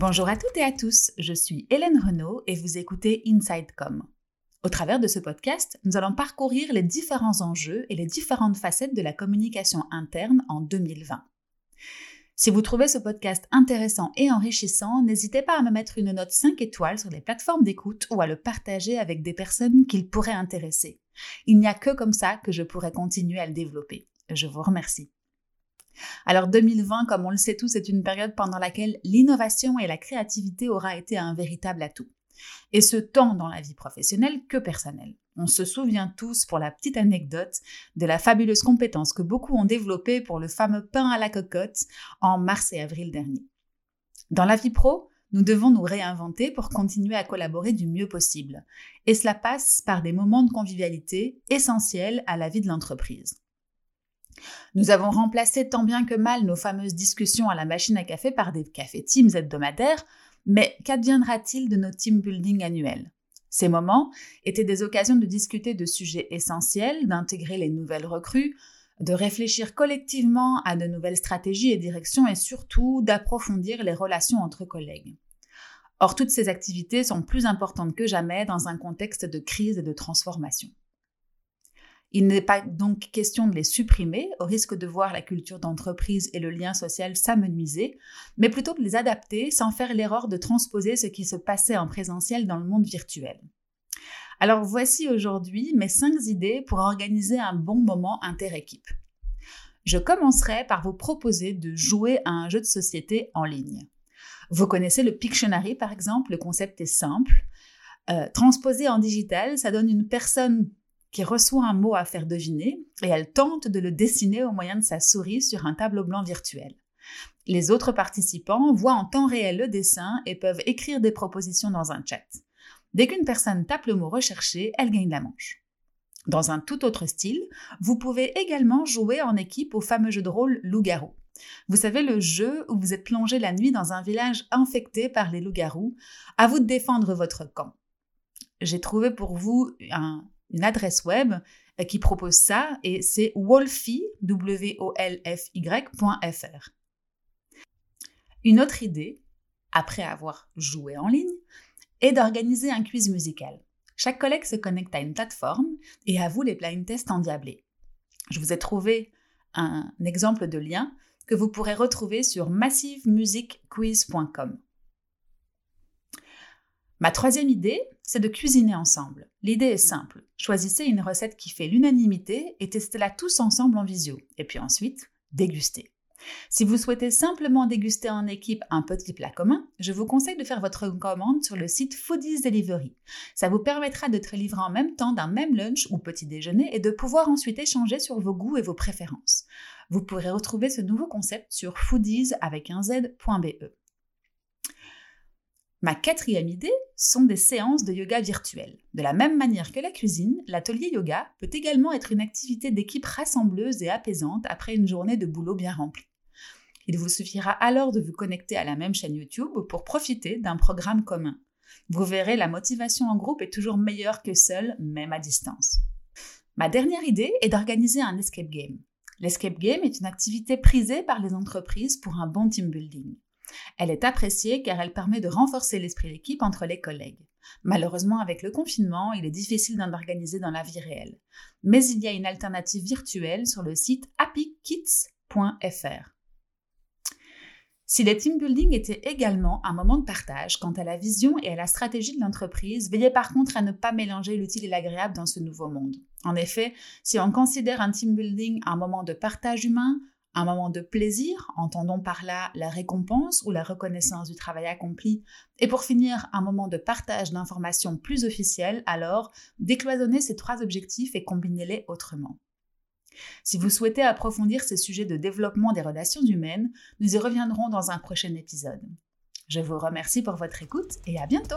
Bonjour à toutes et à tous, je suis Hélène Renaud et vous écoutez InsideCom. Au travers de ce podcast, nous allons parcourir les différents enjeux et les différentes facettes de la communication interne en 2020. Si vous trouvez ce podcast intéressant et enrichissant, n'hésitez pas à me mettre une note 5 étoiles sur les plateformes d'écoute ou à le partager avec des personnes qu'il pourrait intéresser. Il n'y a que comme ça que je pourrai continuer à le développer. Je vous remercie. Alors 2020, comme on le sait tous, est une période pendant laquelle l'innovation et la créativité aura été un véritable atout. Et ce tant dans la vie professionnelle que personnelle. On se souvient tous, pour la petite anecdote, de la fabuleuse compétence que beaucoup ont développée pour le fameux pain à la cocotte en mars et avril dernier. Dans la vie pro, nous devons nous réinventer pour continuer à collaborer du mieux possible. Et cela passe par des moments de convivialité essentiels à la vie de l'entreprise. Nous avons remplacé tant bien que mal nos fameuses discussions à la machine à café par des cafés Teams hebdomadaires, mais qu'adviendra-t-il de nos team building annuels? Ces moments étaient des occasions de discuter de sujets essentiels, d'intégrer les nouvelles recrues, de réfléchir collectivement à de nouvelles stratégies et directions et surtout d'approfondir les relations entre collègues. Or, toutes ces activités sont plus importantes que jamais dans un contexte de crise et de transformation. Il n'est pas donc question de les supprimer au risque de voir la culture d'entreprise et le lien social s'amenuiser, mais plutôt de les adapter sans faire l'erreur de transposer ce qui se passait en présentiel dans le monde virtuel. Alors voici aujourd'hui mes 5 idées pour organiser un bon moment inter-équipe. Je commencerai par vous proposer de jouer à un jeu de société en ligne. Vous connaissez le Pictionary par exemple, le concept est simple. Euh, transposé en digital, ça donne une personne qui reçoit un mot à faire deviner et elle tente de le dessiner au moyen de sa souris sur un tableau blanc virtuel. Les autres participants voient en temps réel le dessin et peuvent écrire des propositions dans un chat. Dès qu'une personne tape le mot recherché, elle gagne la manche. Dans un tout autre style, vous pouvez également jouer en équipe au fameux jeu de rôle Loup-garou. Vous savez, le jeu où vous êtes plongé la nuit dans un village infecté par les loups-garous, à vous de défendre votre camp. J'ai trouvé pour vous un une adresse web euh, qui propose ça et c'est wolfy, Une autre idée, après avoir joué en ligne, est d'organiser un quiz musical. Chaque collègue se connecte à une plateforme et avoue les blind tests endiablés. Je vous ai trouvé un exemple de lien que vous pourrez retrouver sur massivemusicquiz.com. Ma troisième idée, c'est de cuisiner ensemble. L'idée est simple. Choisissez une recette qui fait l'unanimité et testez-la tous ensemble en visio. Et puis ensuite, dégustez. Si vous souhaitez simplement déguster en équipe un petit plat commun, je vous conseille de faire votre commande sur le site Foodies Delivery. Ça vous permettra d'être livré en même temps d'un même lunch ou petit déjeuner et de pouvoir ensuite échanger sur vos goûts et vos préférences. Vous pourrez retrouver ce nouveau concept sur foodies avec un z.be. Ma quatrième idée sont des séances de yoga virtuelles. De la même manière que la cuisine, l'atelier yoga peut également être une activité d'équipe rassembleuse et apaisante après une journée de boulot bien remplie. Il vous suffira alors de vous connecter à la même chaîne YouTube pour profiter d'un programme commun. Vous verrez, la motivation en groupe est toujours meilleure que seule, même à distance. Ma dernière idée est d'organiser un escape game. L'escape game est une activité prisée par les entreprises pour un bon team building. Elle est appréciée car elle permet de renforcer l'esprit d'équipe entre les collègues. Malheureusement, avec le confinement, il est difficile d'en organiser dans la vie réelle. Mais il y a une alternative virtuelle sur le site happykits.fr. Si les team building était également un moment de partage quant à la vision et à la stratégie de l'entreprise, veillez par contre à ne pas mélanger l'utile et l'agréable dans ce nouveau monde. En effet, si on considère un team building un moment de partage humain, un moment de plaisir, entendons par là la récompense ou la reconnaissance du travail accompli, et pour finir un moment de partage d'informations plus officielles, alors décloisonnez ces trois objectifs et combinez-les autrement. Si vous souhaitez approfondir ces sujets de développement des relations humaines, nous y reviendrons dans un prochain épisode. Je vous remercie pour votre écoute et à bientôt